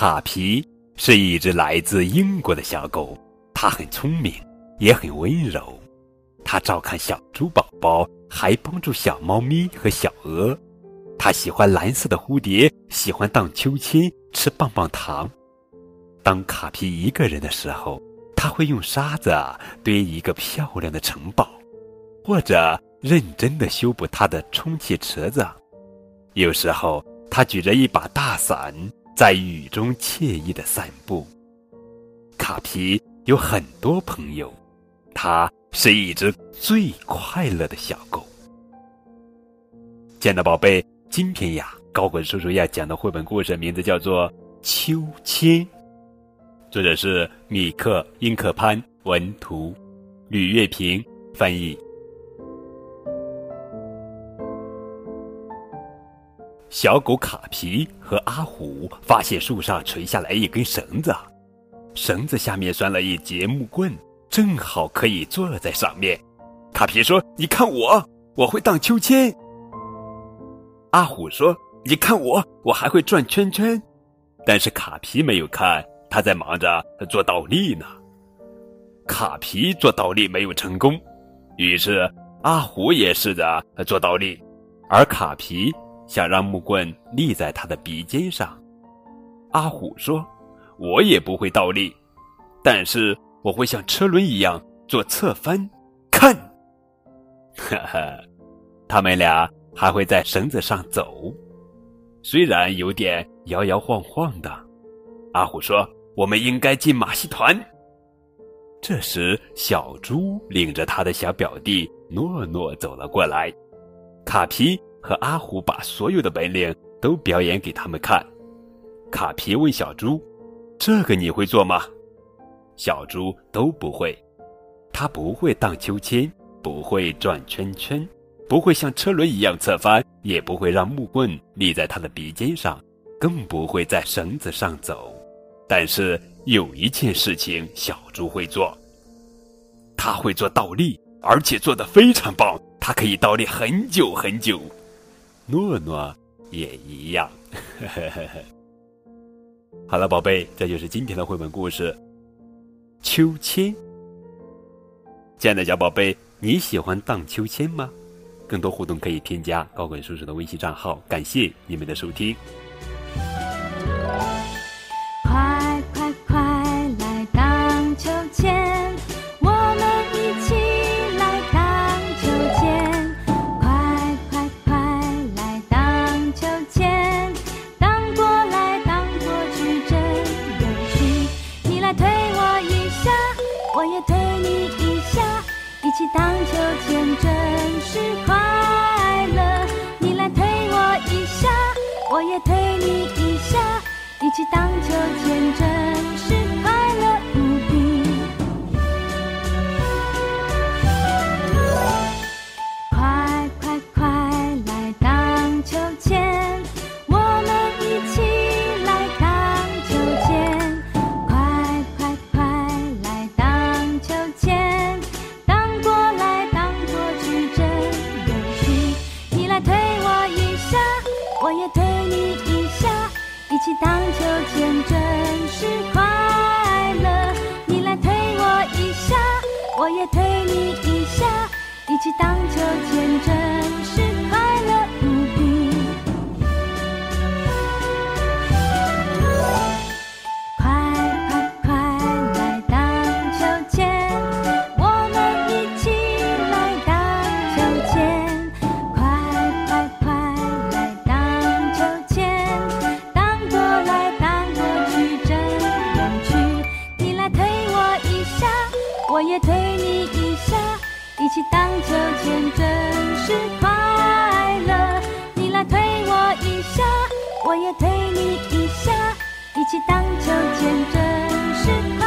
卡皮是一只来自英国的小狗，它很聪明，也很温柔。它照看小猪宝宝，还帮助小猫咪和小鹅。它喜欢蓝色的蝴蝶，喜欢荡秋千，吃棒棒糖。当卡皮一个人的时候，他会用沙子堆一个漂亮的城堡，或者认真的修补他的充气池子。有时候，他举着一把大伞。在雨中惬意的散步。卡皮有很多朋友，它是一只最快乐的小狗。亲爱的宝贝，今天呀，高滚叔叔要讲的绘本故事名字叫做《秋千》，作者是米克·英克潘，文图，吕月平翻译。小狗卡皮和阿虎发现树上垂下来一根绳子，绳子下面拴了一节木棍，正好可以坐在上面。卡皮说：“你看我，我会荡秋千。”阿虎说：“你看我，我还会转圈圈。”但是卡皮没有看，他在忙着做倒立呢。卡皮做倒立没有成功，于是阿虎也试着做倒立，而卡皮。想让木棍立在他的鼻尖上，阿虎说：“我也不会倒立，但是我会像车轮一样做侧翻。”看，哈哈，他们俩还会在绳子上走，虽然有点摇摇晃晃的。阿虎说：“我们应该进马戏团。”这时，小猪领着他的小表弟诺诺走了过来，卡皮。和阿虎把所有的本领都表演给他们看。卡皮问小猪：“这个你会做吗？”小猪都不会。他不会荡秋千，不会转圈圈，不会像车轮一样侧翻，也不会让木棍立在他的鼻尖上，更不会在绳子上走。但是有一件事情小猪会做，他会做倒立，而且做得非常棒。他可以倒立很久很久。诺诺也一样。好了，宝贝，这就是今天的绘本故事《秋千》。亲爱的小宝贝，你喜欢荡秋千吗？更多互动可以添加高滚叔叔的微信账号。感谢你们的收听。一起荡秋千真是快乐你来推我一下我也推你一下一起荡秋千真我也推你一下，一起荡秋千，真我也推你一下一起荡秋千真是快乐。你来推我一下我也推你一下一起荡秋千真是